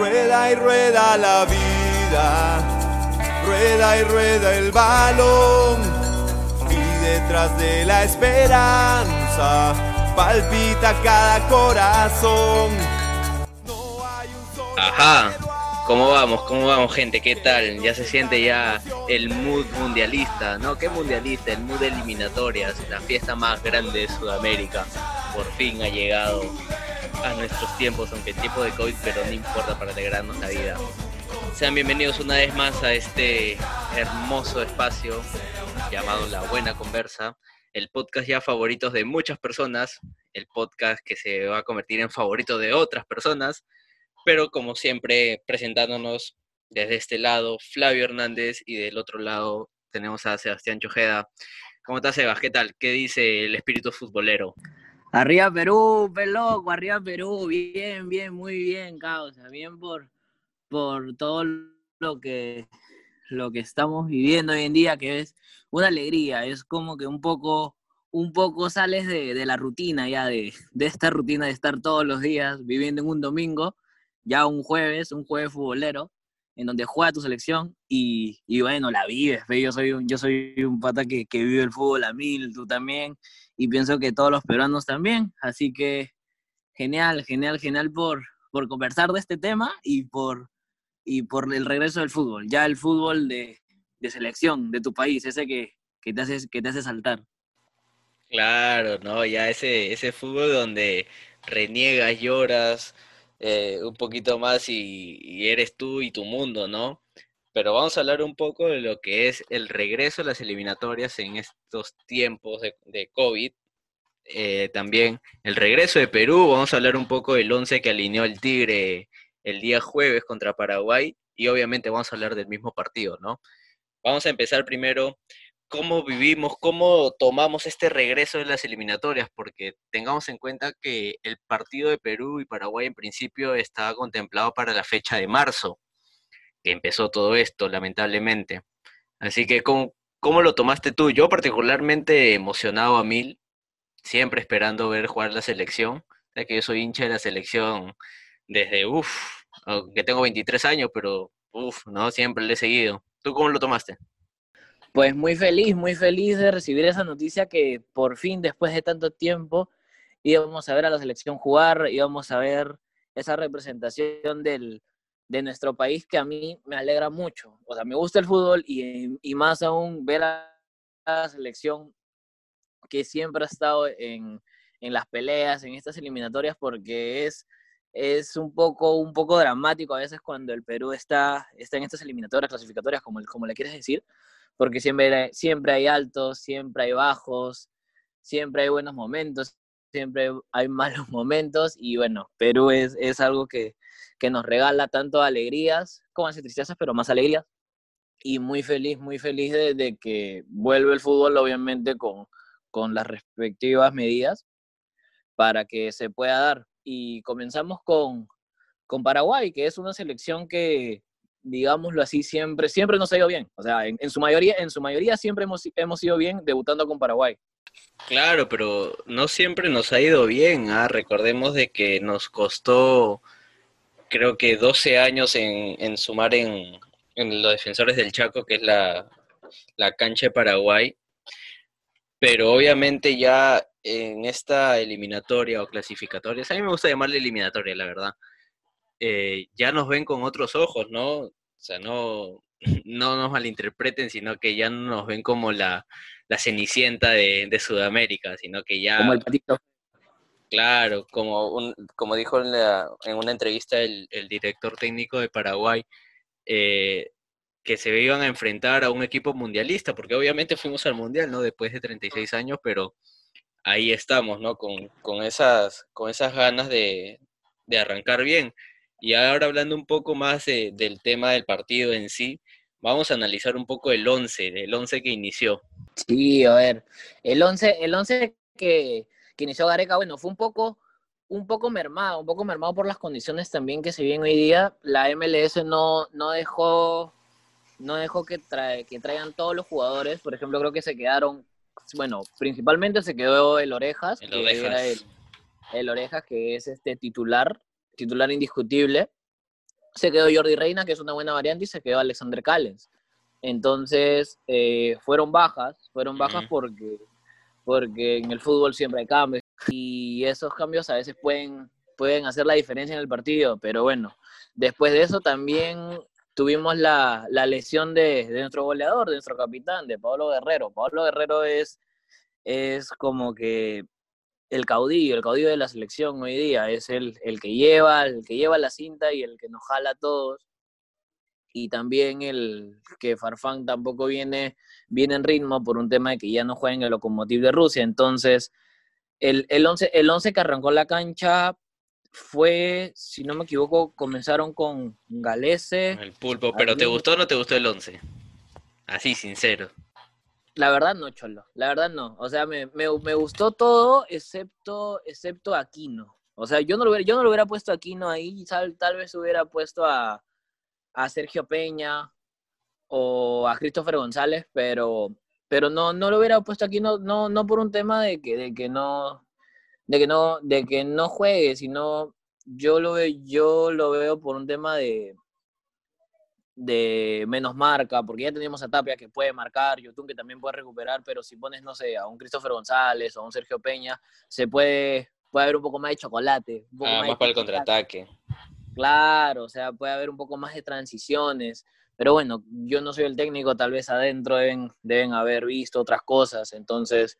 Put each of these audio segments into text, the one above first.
Rueda y rueda la vida, rueda y rueda el balón. Y detrás de la esperanza palpita cada corazón. Ajá. ¿Cómo vamos? ¿Cómo vamos, gente? ¿Qué tal? Ya se siente ya el mood mundialista, ¿no? ¿Qué mundialista? El mood de eliminatorias, la fiesta más grande de Sudamérica. Por fin ha llegado a nuestros tiempos, aunque el tiempo de COVID, pero no importa para alegrarnos la vida. Sean bienvenidos una vez más a este hermoso espacio llamado La Buena Conversa, el podcast ya favorito de muchas personas, el podcast que se va a convertir en favorito de otras personas pero como siempre presentándonos desde este lado Flavio Hernández y del otro lado tenemos a Sebastián Chojeda. ¿Cómo estás, Sebas? ¿Qué tal? ¿Qué dice el espíritu futbolero? Arriba Perú, peloco, arriba Perú, bien, bien, muy bien, causa, bien por, por todo lo que, lo que estamos viviendo hoy en día, que es una alegría, es como que un poco, un poco sales de, de la rutina ya, de, de esta rutina de estar todos los días viviendo en un domingo, ya un jueves, un jueves futbolero, en donde juega tu selección y, y bueno, la vives. Yo soy un, yo soy un pata que, que, vive el fútbol a mil, tú también, y pienso que todos los peruanos también. Así que genial, genial, genial por, por conversar de este tema y por, y por el regreso del fútbol. Ya el fútbol de, de selección de tu país, ese que, que, te hace, que te hace saltar. Claro, ¿no? Ya ese, ese fútbol donde reniegas, lloras, eh, un poquito más y, eres tú y tu mundo, ¿no? Pero vamos a hablar un poco de lo que es el regreso a las eliminatorias en estos tiempos de, COVID. Eh, también el regreso de Perú, vamos a hablar un poco del 11 que alineó el Tigre el día jueves contra Paraguay y obviamente vamos a hablar del mismo partido, ¿no? Vamos a empezar primero cómo vivimos, cómo tomamos este regreso de las eliminatorias, porque tengamos en cuenta que el partido de Perú y Paraguay en principio estaba contemplado para la fecha de marzo, que empezó todo esto, lamentablemente. Así que, ¿cómo, cómo lo tomaste tú? Yo particularmente emocionado a mil, siempre esperando ver jugar la selección, ya que yo soy hincha de la selección desde, uff, aunque tengo 23 años, pero uff, ¿no? Siempre le he seguido. ¿Tú cómo lo tomaste? Pues muy feliz, muy feliz de recibir esa noticia que por fin, después de tanto tiempo, íbamos a ver a la selección jugar, íbamos a ver esa representación del, de nuestro país que a mí me alegra mucho. O sea, me gusta el fútbol y, y más aún ver a la selección que siempre ha estado en, en, las peleas, en estas eliminatorias, porque es, es un, poco, un poco dramático a veces cuando el Perú está, está en estas eliminatorias clasificatorias, como, como le quieres decir, porque siempre, siempre hay altos, siempre hay bajos, siempre hay buenos momentos, siempre hay malos momentos y bueno, Perú es, es algo que, que nos regala tanto alegrías como así tristezas, pero más alegrías. Y muy feliz, muy feliz de, de, que vuelve el fútbol, obviamente, con, con las respectivas medidas para que se pueda dar. Y comenzamos con, con Paraguay, que es una selección que, digámoslo así, siempre, siempre nos ha ido bien. O sea, en, su mayoría, en su mayoría siempre hemos, hemos ido bien debutando con Paraguay. Claro, pero no siempre nos ha ido bien. ¿ah? Recordemos de que nos costó, creo que 12 años en, en sumar en, en, los defensores del Chaco, que es la, la cancha de Paraguay. Pero obviamente ya en esta eliminatoria o clasificatoria, a mí me gusta llamarle eliminatoria, la verdad eh, ya nos ven con otros ojos, ¿no? O sea, no, no nos malinterpreten, sino que ya no nos ven como la, la cenicienta de, de, Sudamérica, sino que ya... Como el patito. Claro, como, un, como dijo en, la, en una entrevista el, el, director técnico de Paraguay, eh, que se iban a enfrentar a un equipo mundialista, porque obviamente fuimos al mundial, ¿no? Después de 36 años, pero ahí estamos, ¿no? Con, con, esas, con esas ganas de, de arrancar bien. Y ahora hablando un poco más de, del tema del partido en sí, vamos a analizar un poco el 11, el 11 que inició. Sí, a ver, el 11, el 11 que, que inició Gareca, bueno, fue un poco, un poco mermado, un poco mermado por las condiciones también que se viven hoy día. La MLS no, no dejó, no dejó que, trae, que traigan todos los jugadores. Por ejemplo, creo que se quedaron, bueno, principalmente se quedó el Orejas, el que Orejas. era el, el Orejas, que es este titular titular indiscutible. se quedó Jordi Reina, que es una buena variante, y se quedó Alexander Callens. Entonces, eh, fueron bajas, fueron bajas porque, porque en el fútbol siempre hay cambios y esos cambios a veces pueden, pueden hacer la diferencia en el partido, pero bueno, después de eso también tuvimos la, la lesión de, de, nuestro goleador, de nuestro capitán, de Pablo Guerrero. Pablo Guerrero es, es como que el caudillo, el caudillo de la selección hoy día, es el, el que lleva, el que lleva la cinta y el que nos jala a todos y también el que Farfán tampoco viene, viene en ritmo por un tema de que ya no juega en el Lokomotiv de Rusia. Entonces, el, el, once, el once que arrancó la cancha fue, si no me equivoco, comenzaron con Galese. El pulpo, pero ¿te gustó o no te gustó el once? Así, sincero. La verdad no, Cholo. La verdad no. O sea, me, me, me gustó todo excepto, excepto Aquino. O sea, yo no lo hubiera, yo no lo hubiera puesto a Aquino ahí, tal, tal vez hubiera puesto a, a Sergio Peña o a Christopher González, pero, pero no, no lo hubiera puesto aquí, no, no, no por un tema de que, de que no, de que no, de que no juegue, sino yo lo yo lo veo por un tema de, de menos marca, porque ya tenemos a Tapia que puede marcar, Yotun que también puede recuperar, pero si pones, no sé, a un Christopher González o a un Sergio Peña, se puede, puede haber un poco más de chocolate. ah, más, para el contraataque. Claro, o sea, puede haber un poco más de transiciones, pero bueno, yo no soy el técnico, tal vez adentro deben, deben haber visto otras cosas, entonces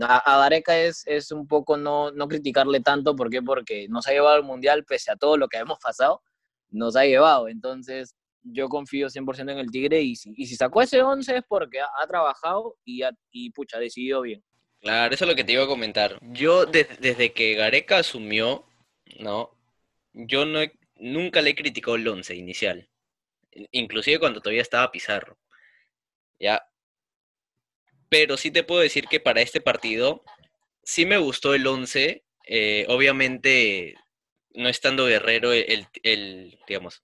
a, Dareca es, es un poco no, no criticarle tanto, ¿por qué? Porque nos ha llevado al Mundial, pese a todo lo que hemos pasado, nos ha llevado, entonces yo confío 100% en el Tigre y si, sacó ese 11 es porque ha, trabajado y, ha, y pucha, decidió bien. Claro, eso es lo que te iba a comentar. Yo desde que Gareca asumió, ¿no? Yo no nunca le he criticado el 11 inicial, inclusive cuando todavía estaba Pizarro. ¿Ya? Pero sí te puedo decir que para este partido sí me gustó el 11, eh, obviamente no estando Guerrero el, el, digamos,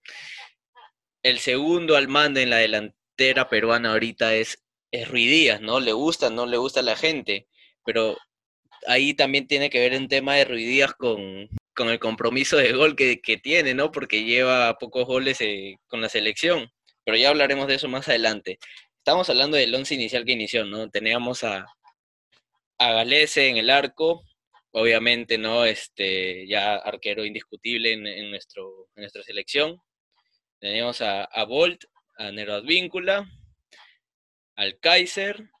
el segundo al mando en la delantera peruana ahorita es, es Ruidías, ¿no? Le gusta, no le gusta a la gente, pero ahí también tiene que ver un tema de Ruidías con, con el compromiso de gol que, tiene, ¿no? Porque lleva pocos goles eh, con la selección. Pero ya hablaremos de eso más adelante. Estamos hablando del once inicial que inició, ¿no? Teníamos a, a Galese en el arco, obviamente, ¿no? Este, ya arquero indiscutible en, nuestro, en nuestra selección. Teníamos a, a Bolt, a Nero Advíncula, al Kaiser,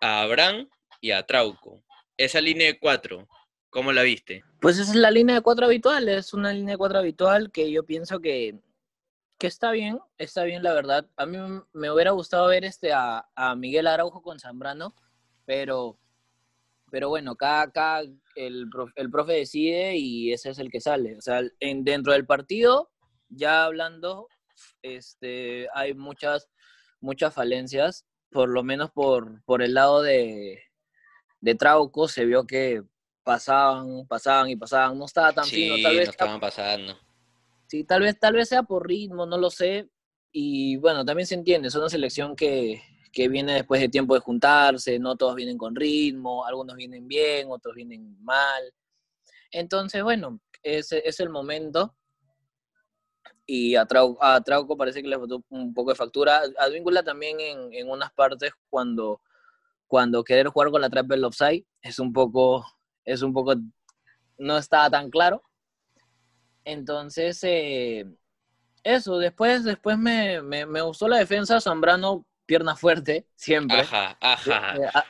a Abraham y a Trauco. Esa línea de cuatro, ¿Cómo la viste? Pues esa es la línea de cuatro habitual, es una línea de cuatro habitual que yo pienso que, que está bien, está bien la verdad. A mí me hubiera gustado ver este a, Miguel Araujo con Zambrano, pero, pero bueno, cada, el, el profe decide y ese es el que sale. O sea, en, dentro del partido, ya hablando, este, hay muchas, muchas falencias, por lo menos por, por el lado de, de Trauco se vio que pasaban, pasaban y pasaban, no estaba tan fino, tal vez no estaban pasando. Sí, tal vez, tal vez sea por ritmo, no lo sé. Y bueno, también se entiende, es una selección que, que viene después de tiempo de juntarse, no todos vienen con ritmo, algunos vienen bien, otros vienen mal. Entonces, bueno, ese es el momento. Y a, Trauco parece que le faltó un poco de factura. Advíncula también en, en unas partes cuando, cuando querer jugar con la trap del offside es un poco es un poco, no estaba tan claro. Entonces, eh, eso, después, después me, me, gustó la defensa, Zambrano, pierna fuerte, siempre. Ajá, ajá. Eh, ah,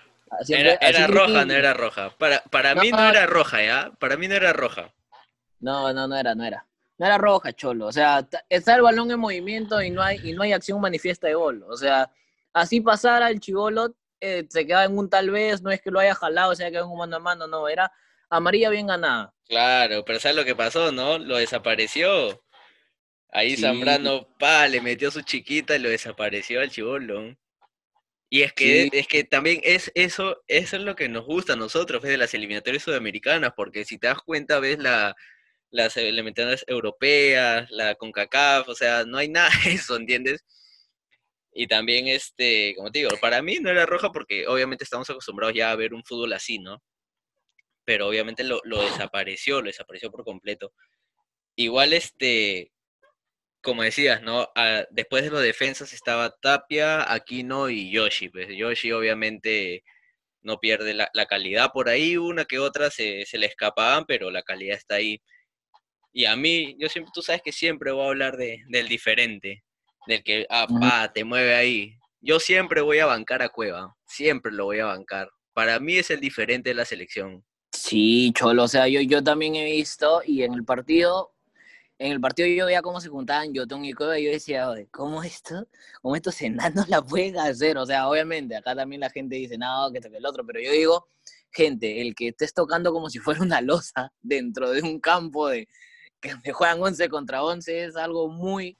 era, roja, no era roja. Para, para mí no era roja, ¿ya? Para mí no era roja. No, no, no era, no era. No era roja, cholo. O sea, está el balón en movimiento y no hay, y no hay acción manifiesta de gol. O sea, así pasara el chivolo, eh, se quedaba en un tal vez, no es que lo haya jalado, se haya quedado en un mano a mano, no, era amarilla bien ganada. Claro, pero ¿sabes lo que pasó, no? Lo desapareció. Ahí Zambrano, pa, le metió su chiquita y lo desapareció al chivolo. Y es que, es que también es eso, eso es lo que nos gusta a nosotros, de las eliminatorias sudamericanas, porque si te das cuenta, ves la, las eliminatorias europeas, la CONCACAF, o sea, no hay nada de eso, ¿entiendes? Y también, este, como te digo, para mí no era roja porque obviamente estamos acostumbrados ya a ver un fútbol así, ¿no? Pero obviamente lo, desapareció, lo desapareció por completo. Igual, este, como decías, ¿no? Ah, después de los defensas estaba Tapia, Aquino y Yoshi. Pues Yoshi obviamente no pierde la, calidad por ahí, una que otra se, le escapaban, pero la calidad está ahí. Y a mí, yo siempre, tú sabes que siempre voy a hablar de, del diferente, del que, ah, pa, te mueve ahí. Yo siempre voy a bancar a Cueva, siempre lo voy a bancar. Para mí es el diferente de la selección. Sí, Cholo, o sea, yo, yo también he visto y en el partido en el partido yo veía cómo se juntaban Yotun y Cueva y yo decía, ¿cómo esto? ¿Cómo estos enanos la pueden hacer? O sea, obviamente, acá también la gente dice, no, que esto que el otro, pero yo digo, gente, el que estés tocando como si fuera una losa dentro de un campo de que juegan 11 contra 11 es algo muy,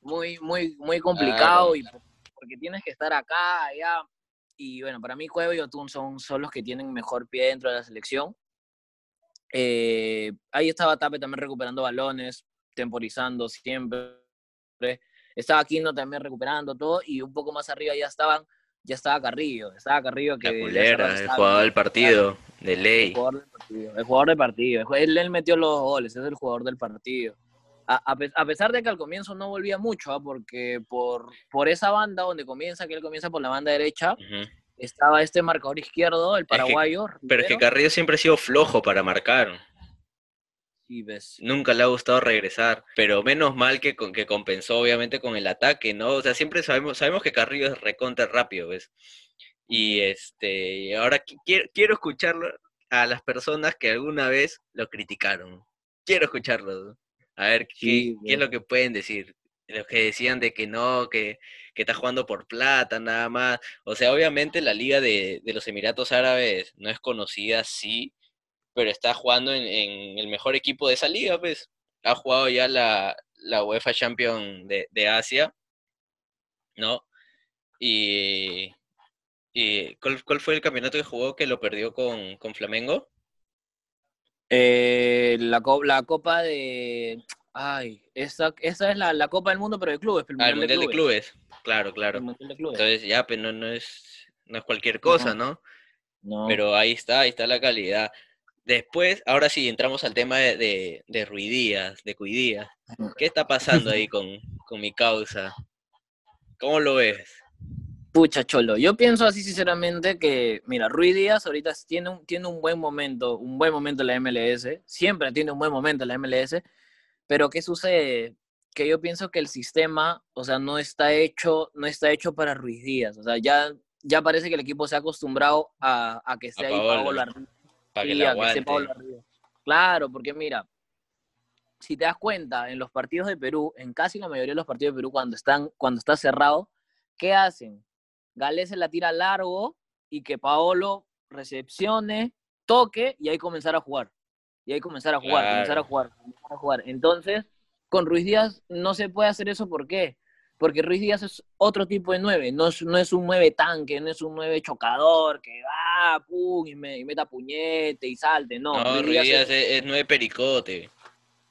muy, muy, muy complicado y porque tienes que estar acá, allá. Y bueno, para mí Cueva y Yotun son, son los que tienen mejor pie dentro de la selección. Eh, ahí estaba Tape también recuperando balones, temporizando siempre. Estaba Quino también recuperando todo y un poco más arriba ya estaban, ya estaba Carrillo, estaba Carrillo que... el jugador del partido, de ley. El jugador del partido, el jugador del partido. Él, metió los goles, es el jugador del partido. A, pesar de que al comienzo no volvía mucho, ¿ah? porque por, por esa banda donde comienza, que él comienza por la banda derecha, estaba este marcador izquierdo, el paraguayo. pero es que Carrillo siempre ha sido flojo para marcar. Nunca le ha gustado regresar, pero menos mal que, que compensó obviamente con el ataque, ¿no? O sea, siempre sabemos, sabemos que Carrillo es recontra rápido, ¿ves? Y este, ahora quiero, quiero escucharlo a las personas que alguna vez lo criticaron. Quiero escucharlo. A ver qué, qué es lo que pueden decir. Los que decían de que no, que, que está jugando por plata, nada más. O sea, obviamente la liga de, de los Emiratos Árabes no es conocida, sí, pero está jugando en, el mejor equipo de esa liga, pues. Ha jugado ya la, UEFA Champion de, Asia, ¿no? Y, ¿cuál, fue el campeonato que jugó que lo perdió con, Flamengo? Eh, la, la Copa de... Ay, esa, esa es la, Copa del Mundo, pero de clubes. El ah, Mundial, de, clubes. Claro, claro. Entonces ya, pues no, es, no es cualquier cosa, ¿no? ¿no? Pero ahí está, ahí está la calidad. Después, ahora sí, entramos al tema de, de, Ruidías, de Cuidías. ¿Qué está pasando ahí con, mi causa? ¿Cómo lo ves? Pucha, Cholo, yo pienso así sinceramente que, mira, Ruiz Díaz ahorita tiene un, tiene un buen momento, un buen momento en la MLS, siempre tiene un buen momento en la MLS, pero ¿qué sucede? Que yo pienso que el sistema, o sea, no está hecho, no está hecho para Ruiz Díaz, o sea, ya, ya parece que el equipo se ha acostumbrado a, a que sea ahí Paolo Claro, porque mira, si te das cuenta, en los partidos de Perú, en casi la mayoría de los partidos de Perú, cuando, están, cuando está cerrado, ¿qué hacen? Gales se la tira largo y que Paolo recepcione, toque y ahí comenzar a jugar. Y ahí comenzar a jugar, comenzar a jugar, comenzar a jugar. Entonces, con Ruiz Díaz no se puede hacer eso, ¿por qué? porque Ruiz Díaz es otro tipo de nueve, no es, no es un nueve tanque, no es un nueve chocador que va, pum, y, me, meta puñete y salte, no. No, Ruiz, Díaz, es, nueve pericote.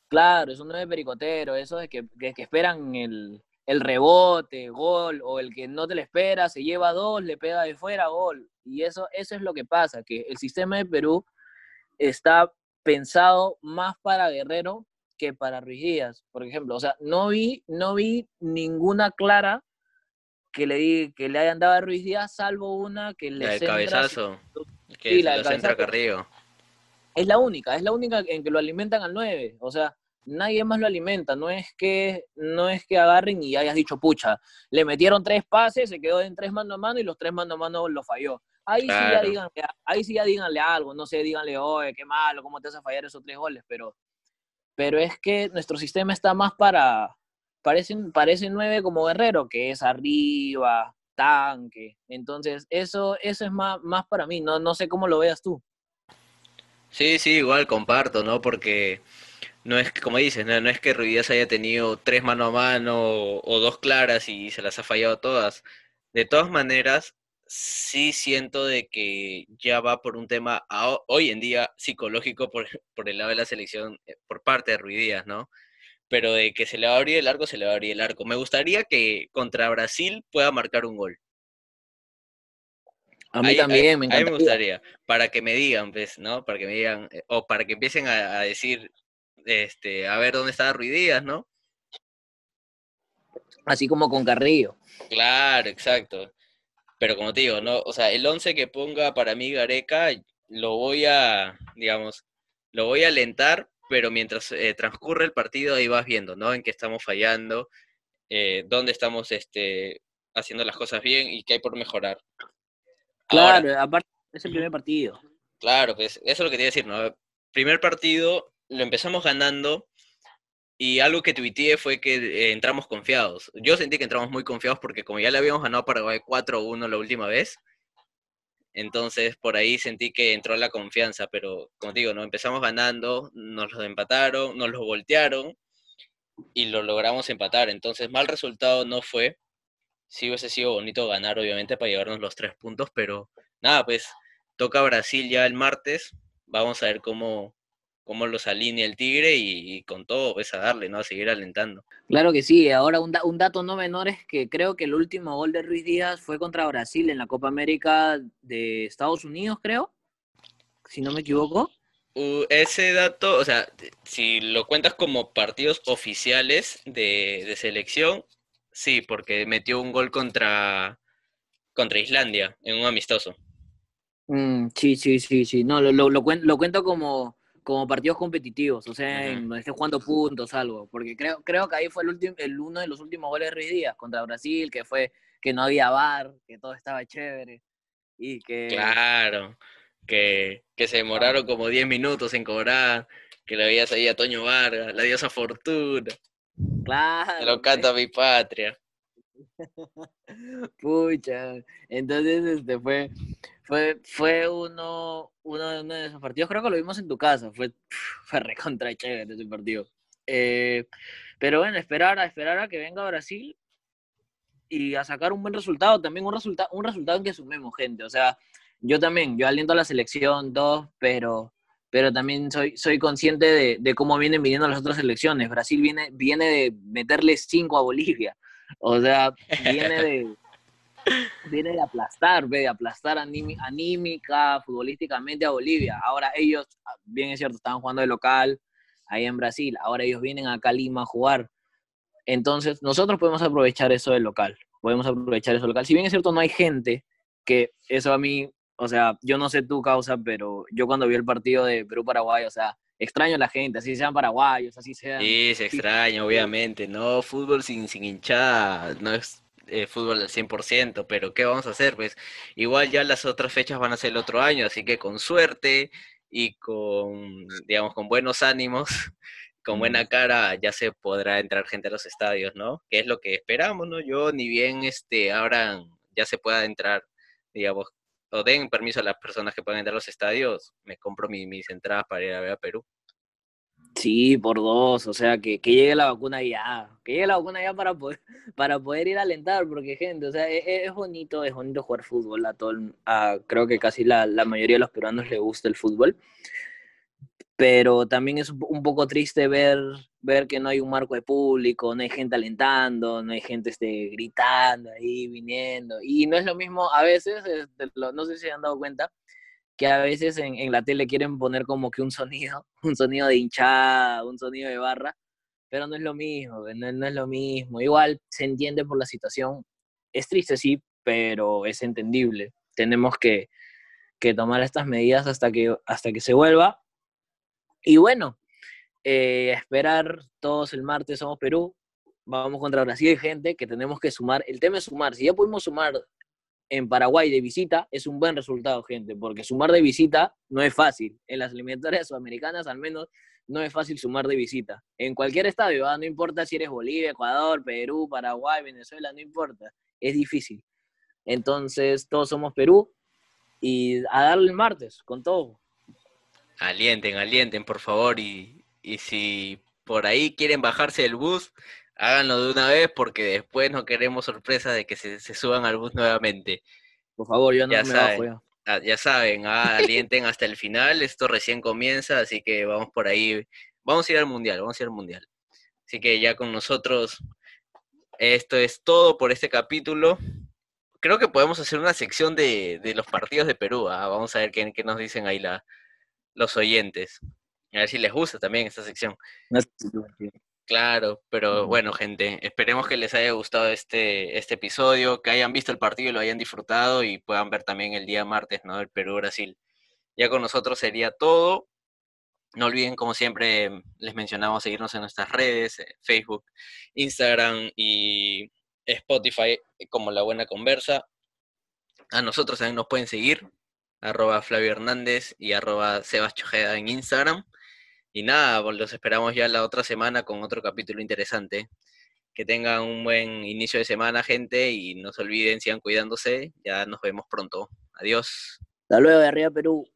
Claro, es un nueve pericotero, eso es que, que, esperan el, el, rebote, gol, o el que no te le espera, se lleva dos, le pega de fuera, gol. Y eso, eso es lo que pasa, que el sistema de Perú está pensado más para Guerrero que para Ruiz Díaz, por ejemplo. O sea, no vi, no vi ninguna clara que le, que le hayan dado a Ruiz Díaz, salvo una que le La del cabezazo. Que sí, la centra Carrillo. Es la única, es la única en que lo alimentan al 9. O sea, nadie más lo alimenta. No es que, no es que agarren y hayas dicho, pucha, le metieron tres pases, se quedó en tres mano a mano y los tres mano a mano lo falló. Ahí sí ya díganle, ahí sí ya díganle algo, no sé, díganle, oye, qué malo, cómo te hace fallar esos tres goles, pero pero es que nuestro sistema está más para, parece, parece nueve como guerrero, que es arriba, tanque. Entonces, eso, eso es más, más para mí, no, no sé cómo lo veas tú. Sí, sí, igual comparto, ¿no? Porque no es, como dices, no, es que Ruidías haya tenido tres mano a mano o, dos claras y se las ha fallado todas. De todas maneras, sí siento de que ya va por un tema hoy en día psicológico por, por, el lado de la selección eh, por parte de Ruidías, ¿no? Pero de que se le va a abrir el arco, se le va a abrir el arco. Me gustaría que contra Brasil pueda marcar un gol. A mí también, me me gustaría, para que me digan, pues, ¿no? Para que me digan, eh, o para que empiecen a, decir, este, a ver dónde está Ruidías, ¿no? Así como con Carrillo. Claro, exacto. Pero como te digo, no, o sea, el 11 que ponga para mí Gareca lo voy a, digamos, lo voy a alentar, pero mientras eh, transcurre el partido ahí vas viendo, ¿no? En qué estamos fallando, eh, dónde estamos este, haciendo las cosas bien y qué hay por mejorar. Claro, aparte es el primer partido. Claro, pues eso es lo que te iba a decir, ¿no? Primer partido lo empezamos ganando y algo que tuiteé fue que eh, entramos confiados. Yo sentí que entramos muy confiados porque como ya le habíamos ganado a Paraguay 4-1 la última vez, entonces por ahí sentí que entró la confianza, pero como digo, no empezamos ganando, nos los empataron, nos los voltearon y lo logramos empatar. Entonces mal resultado no fue. Sí hubiese sido bonito ganar, obviamente, para llevarnos los tres puntos, pero nada, pues toca Brasil ya el martes. Vamos a ver cómo, cómo los alinea el Tigre y, con todo, pues a darle, ¿no? A seguir alentando. Claro que sí. Ahora, un, un, dato no menor es que creo que el último gol de Ruiz Díaz fue contra Brasil en la Copa América de Estados Unidos, creo, si no me equivoco. Uh, ese dato, o sea, si lo cuentas como partidos oficiales de, de selección, sí, porque metió un gol contra, contra Islandia en un amistoso. Mm, sí, sí, sí, sí. No, lo, lo, lo, lo cuento como, como partidos competitivos, o sea, en donde esté jugando puntos, algo, porque creo, creo que ahí fue el, último, el uno de los últimos goles de Ruiz Díaz contra Brasil, que fue que no había bar, que todo estaba chévere, y que... Claro, que, que se demoraron como 10 minutos en cobrar, que le veías ahí a Toño Vargas, la diosa Fortuna. Claro. lo canta mi patria. Pucha, entonces este fue, fue, fue uno, uno, de esos partidos, creo que lo vimos en tu casa, fue, fue recontra chévere ese partido. Eh, pero bueno, esperar a, esperar a que venga Brasil y a sacar un buen resultado, también un, resultado un resultado en que sumemos gente, o sea, yo también, yo aliento a la selección, dos, pero, pero también soy, soy consciente de, de, cómo vienen viniendo las otras selecciones. Brasil viene, viene de meterle cinco a Bolivia. O sea, viene de, viene de aplastar, de aplastar anímica, futbolísticamente a Bolivia. Ahora ellos, ah, bien es cierto, estaban jugando de local ahí en Brasil. Ahora ellos vienen acá a Lima a jugar. Entonces, nosotros podemos aprovechar eso del local. Podemos aprovechar eso local. Si bien es cierto, no hay gente, que eso a mí, o sea, yo no sé tu causa, pero yo cuando vi el partido de Perú-Paraguay, o sea, extraño a la gente, así sean paraguayos, así sean. Sí, se extraña, obviamente, ¿no? Fútbol sin, sin hinchada no es eh, fútbol al 100%, pero ¿qué vamos a hacer? Pues igual ya las otras fechas van a ser el otro año, así que con suerte y con, digamos, con buenos ánimos, con buena cara, ya se podrá entrar gente a los estadios, ¿no? Que es lo que esperamos, ¿no? Yo ni bien este, ahora ya se pueda entrar, digamos, o den permiso a las personas que puedan entrar a los estadios, me compro mis entradas para ir a ver a Perú. Sí, por dos, o sea, que, que, llegue la vacuna ya, que llegue la vacuna ya para poder, para poder ir a alentar, porque gente, o sea, es, es bonito, es bonito jugar fútbol, a todo, a, creo que casi la, la, mayoría de los peruanos le gusta el fútbol, pero también es un poco triste ver, ver que no hay un marco de público, no hay gente alentando, no hay gente este, gritando ahí, viniendo, y no es lo mismo, a veces, este, no sé si se han dado cuenta, que a veces en, en, la tele quieren poner como que un sonido, un sonido de hinchada, un sonido de barra, pero no es lo mismo, no, no, es lo mismo. Igual se entiende por la situación, es triste sí, pero es entendible. Tenemos que, que tomar estas medidas hasta que, hasta que se vuelva. Y bueno, eh, esperar todos el martes somos Perú, vamos contra Brasil, gente que tenemos que sumar. El tema es sumar, si ya pudimos sumar en Paraguay de visita es un buen resultado, gente, porque sumar de visita no es fácil. En las eliminatorias sudamericanas, al menos, no es fácil sumar de visita. En cualquier estadio, no importa si eres Bolivia, Ecuador, Perú, Paraguay, Venezuela, no importa. Es difícil. Entonces, todos somos Perú y a darle el martes, con todo. Alienten, alienten, por favor. Y, y si por ahí quieren bajarse del bus, háganlo de una vez porque después no queremos sorpresa de que se, se suban al bus nuevamente. Por favor, yo no ya me saben, bajo ya. ah, ya saben, ah, alienten hasta el final, esto recién comienza, así que vamos por ahí, vamos a ir al mundial, vamos a ir al mundial. Así que ya con nosotros, esto es todo por este capítulo. Creo que podemos hacer una sección de, de los partidos de Perú, ¿ah? vamos a ver qué, qué nos dicen ahí la, los oyentes. A ver si les gusta también esta sección. No, Claro, pero bueno, gente, esperemos que les haya gustado este, este episodio, que hayan visto el partido y lo hayan disfrutado y puedan ver también el día martes, ¿no? El Perú-Brasil. Ya con nosotros sería todo. No olviden, como siempre, les mencionamos seguirnos en nuestras redes, eh, Facebook, Instagram y Spotify como La Buena Conversa. A nosotros también nos pueden seguir, arroba Flavio Hernández y arroba Sebas en Instagram. Y nada, los esperamos ya la otra semana con otro capítulo interesante. Que tengan un buen inicio de semana, gente, y no se olviden, sigan cuidándose. Ya nos vemos pronto. Adiós. Hasta luego, de arriba Perú.